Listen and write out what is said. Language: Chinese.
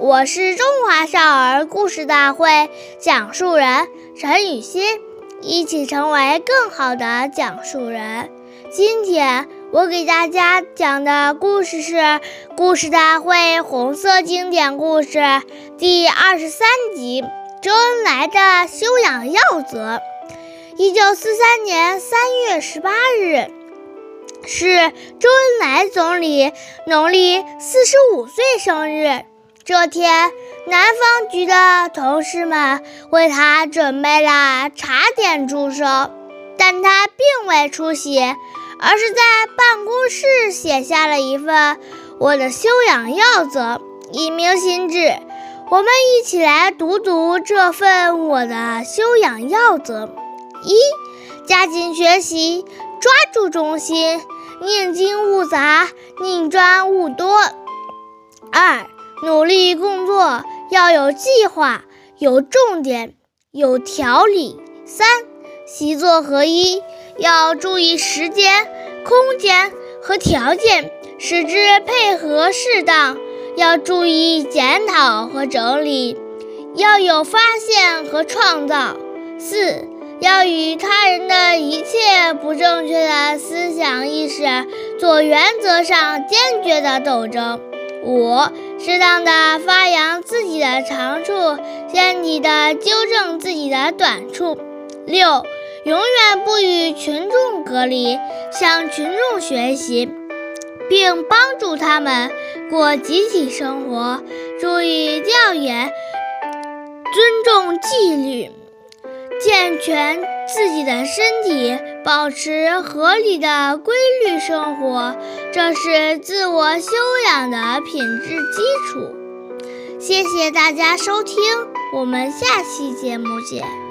我是中华少儿故事大会讲述人陈雨欣，一起成为更好的讲述人。今天我给大家讲的故事是《故事大会红色经典故事》第二十三集《周恩来的修养要则》。一九四三年三月十八日是周恩来总理农历四十五岁生日。这天，南方局的同事们为他准备了茶点祝寿，但他并未出席，而是在办公室写下了一份我的修养要则，以明心志。我们一起来读读这份我的修养要则：一、加紧学习，抓住中心，宁精勿杂，宁专勿多；努力工作要有计划、有重点、有条理。三、习作合一，要注意时间、空间和条件，使之配合适当。要注意检讨和整理，要有发现和创造。四、要与他人的一切不正确的思想意识做原则上坚决的斗争。五、适当的发扬自己的长处，坚定的纠正自己的短处。六、永远不与群众隔离，向群众学习，并帮助他们过集体生活，注意调研，尊重纪律，健全自己的身体。保持合理的规律生活，这是自我修养的品质基础。谢谢大家收听，我们下期节目见。